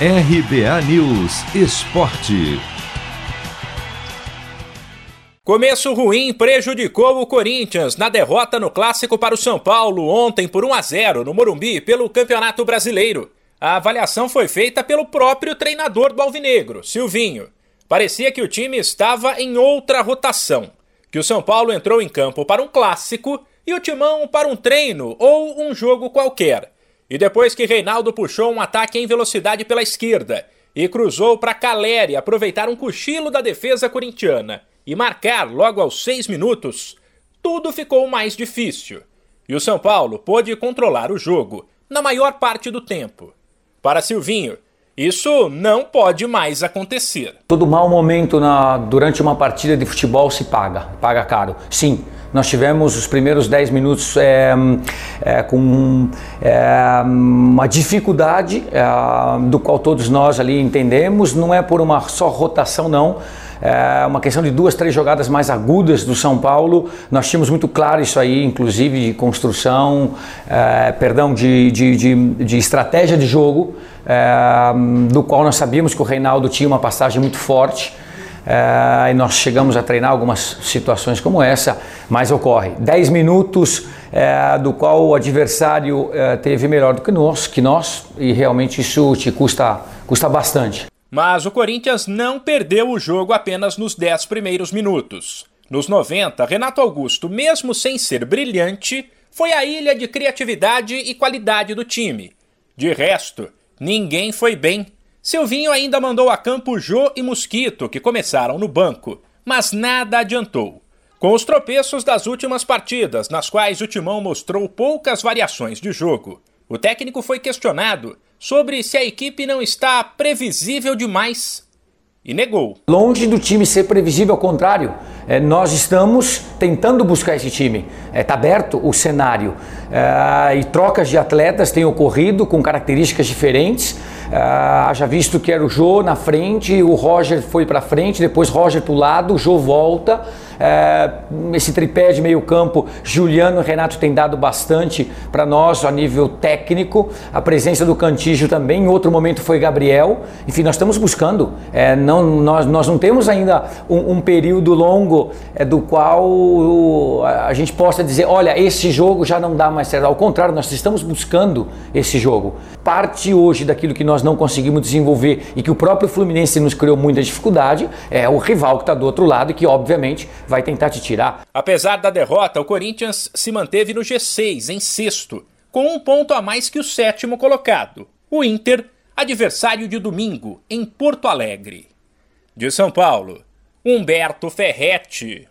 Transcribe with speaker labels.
Speaker 1: RBA News Esporte.
Speaker 2: Começo ruim prejudicou o Corinthians na derrota no clássico para o São Paulo ontem por 1 a 0 no Morumbi pelo Campeonato Brasileiro. A avaliação foi feita pelo próprio treinador do Alvinegro, Silvinho. Parecia que o time estava em outra rotação, que o São Paulo entrou em campo para um clássico e o Timão para um treino ou um jogo qualquer. E depois que Reinaldo puxou um ataque em velocidade pela esquerda e cruzou para Caleri aproveitar um cochilo da defesa corintiana e marcar logo aos seis minutos, tudo ficou mais difícil. E o São Paulo pôde controlar o jogo na maior parte do tempo. Para Silvinho, isso não pode mais acontecer.
Speaker 3: Todo mau momento na, durante uma partida de futebol se paga, paga caro. Sim, nós tivemos os primeiros 10 minutos é, é, com é, uma dificuldade, do qual todos nós ali entendemos, não é por uma só rotação, não. É uma questão de duas, três jogadas mais agudas do São Paulo. Nós tínhamos muito claro isso aí, inclusive de construção, é, perdão, de, de, de, de, estratégia de jogo, é, do qual nós sabíamos que o Reinaldo tinha uma passagem muito forte. É, e nós chegamos a treinar algumas situações como essa, mas ocorre. 10 minutos é, do qual o adversário é, teve melhor do que nós, que nós, e realmente isso te custa, custa bastante.
Speaker 2: Mas o Corinthians não perdeu o jogo apenas nos 10 primeiros minutos. Nos 90, Renato Augusto, mesmo sem ser brilhante, foi a ilha de criatividade e qualidade do time. De resto, ninguém foi bem Silvinho ainda mandou a campo Jô e Mosquito, que começaram no banco, mas nada adiantou. Com os tropeços das últimas partidas, nas quais o Timão mostrou poucas variações de jogo, o técnico foi questionado sobre se a equipe não está previsível demais e negou.
Speaker 3: Longe do time ser previsível, ao contrário, é, nós estamos tentando buscar esse time. Está é, tá aberto o cenário é, e trocas de atletas têm ocorrido com características diferentes. Uh, haja visto que era o Jô na frente, o Roger foi para frente, depois Roger para o lado, o Jô volta. Uh, esse tripé de meio campo, Juliano e Renato tem dado bastante para nós a nível técnico. A presença do Cantígio também, em outro momento foi Gabriel. Enfim, nós estamos buscando. É, não, nós, nós não temos ainda um, um período longo é, do qual a gente possa dizer, olha, esse jogo já não dá mais certo. Ao contrário, nós estamos buscando esse jogo. Parte hoje daquilo que nós nós não conseguimos desenvolver e que o próprio Fluminense nos criou muita dificuldade, é o rival que está do outro lado e que, obviamente, vai tentar te tirar.
Speaker 2: Apesar da derrota, o Corinthians se manteve no G6, em sexto, com um ponto a mais que o sétimo colocado, o Inter, adversário de domingo, em Porto Alegre. De São Paulo, Humberto Ferretti.